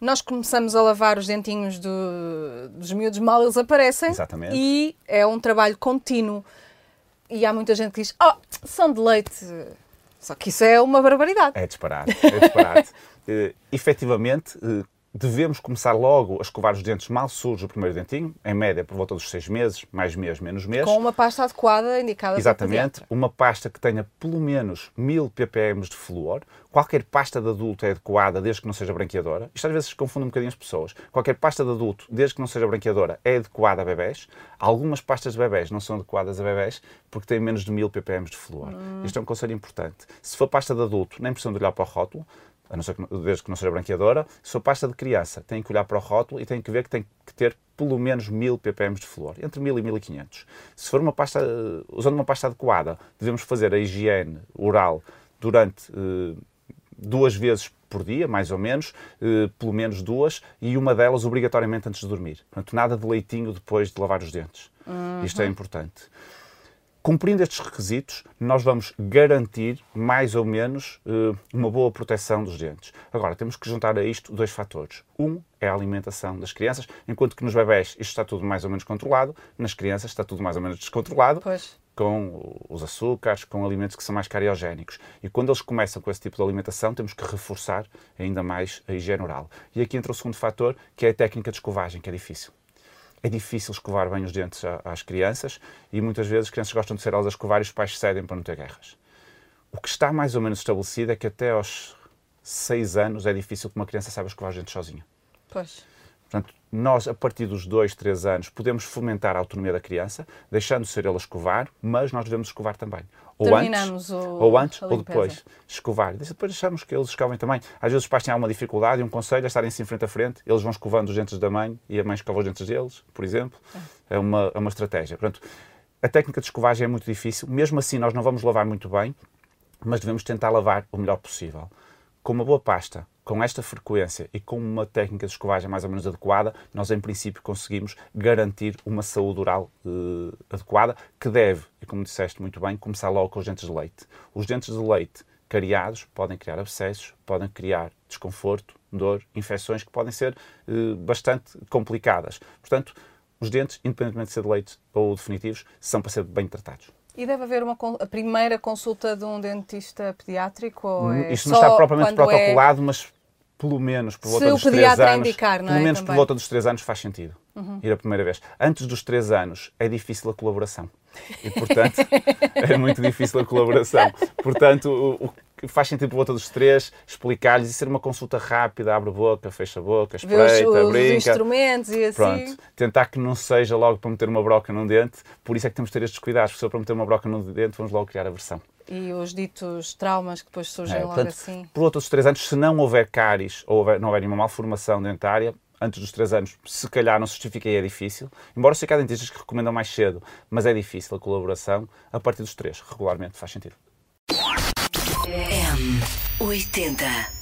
nós começamos a lavar os dentinhos do, dos miúdos mal eles aparecem. Exatamente. E é um trabalho contínuo. E há muita gente que diz, oh, são de leite. Só que isso é uma barbaridade. É disparate, é disparate. uh, efetivamente, uh, devemos começar logo a escovar os dentes mal sujos o primeiro dentinho, em média por volta dos seis meses, mais mês, menos mês. Com uma pasta adequada indicada Exatamente, uma pasta que tenha pelo menos 1000 ppm de flúor. Qualquer pasta de adulto é adequada desde que não seja branqueadora. Isto às vezes confunde um bocadinho as pessoas. Qualquer pasta de adulto, desde que não seja branqueadora, é adequada a bebés. Algumas pastas de bebés não são adequadas a bebés porque têm menos de 1000 ppm de flúor. Hum. Isto é um conselho importante. Se for pasta de adulto, nem precisam de olhar para o rótulo a não ser que, desde que não seja branqueadora, for pasta de criança, tem que olhar para o rótulo e tem que ver que tem que ter pelo menos 1000 ppm de flúor, entre 1000 e 1500. Se for uma pasta, usando uma pasta adequada, devemos fazer a higiene oral durante uh, duas vezes por dia, mais ou menos, uh, pelo menos duas, e uma delas obrigatoriamente antes de dormir. Portanto, nada de leitinho depois de lavar os dentes. Uhum. Isto é importante. Cumprindo estes requisitos, nós vamos garantir mais ou menos eh, uma boa proteção dos dentes. Agora, temos que juntar a isto dois fatores. Um é a alimentação das crianças, enquanto que nos bebés isto está tudo mais ou menos controlado, nas crianças está tudo mais ou menos descontrolado. Pois com os açúcares, com alimentos que são mais cariogénicos. E quando eles começam com esse tipo de alimentação, temos que reforçar ainda mais a higiene oral. E aqui entra o segundo fator, que é a técnica de escovagem, que é difícil é difícil escovar bem os dentes às crianças e muitas vezes as crianças gostam de ser elas a escovar e os pais cedem para não ter guerras. O que está mais ou menos estabelecido é que até aos 6 anos é difícil que uma criança saiba escovar os dentes sozinha. Pois. Portanto, nós, a partir dos 2, 3 anos, podemos fomentar a autonomia da criança, deixando ser ele a escovar, mas nós devemos escovar também. Ou antes, o, ou, antes ou depois. Escovar. Depois deixamos que eles escovem também. Às vezes os pais têm alguma dificuldade e um conselho é estarem-se em frente a frente, eles vão escovando os dentes da mãe e a mãe escova os dentes deles, por exemplo. É, é uma, é uma estratégia. Portanto, a técnica de escovagem é muito difícil. Mesmo assim, nós não vamos lavar muito bem, mas devemos tentar lavar o melhor possível. Com uma boa pasta, com esta frequência e com uma técnica de escovagem mais ou menos adequada, nós em princípio conseguimos garantir uma saúde oral uh, adequada, que deve, e como disseste muito bem, começar logo com os dentes de leite. Os dentes de leite cariados podem criar abscessos, podem criar desconforto, dor, infecções que podem ser uh, bastante complicadas. Portanto, os dentes, independentemente de ser de leite ou definitivos, são para ser bem tratados. E deve haver uma a primeira consulta de um dentista pediátrico? Ou é Isto não está propriamente é protocolado, é... mas pelo menos por volta dos 3 anos, indicar, pelo é? menos Também. por volta dos 3 anos faz sentido uhum. ir a primeira vez. Antes dos 3 anos é difícil a colaboração. E, portanto, é muito difícil a colaboração. Portanto, o, o, faz sentido por volta dos três explicar-lhes e ser uma consulta rápida, abre a boca, fecha a boca, espreita, os, brinca. Os instrumentos e assim. Pronto, tentar que não seja logo para meter uma broca num dente, por isso é que temos de ter estes cuidados, porque se for para meter uma broca num dente, vamos logo criar aversão. E os ditos traumas que depois surgem é, logo portanto, assim. Por outros três anos, se não houver cáries ou houver, não houver nenhuma malformação dentária, antes dos 3 anos, se calhar não se justifica e é difícil. Embora seja há dentistas que recomendam mais cedo, mas é difícil a colaboração. A partir dos 3, regularmente faz sentido. M80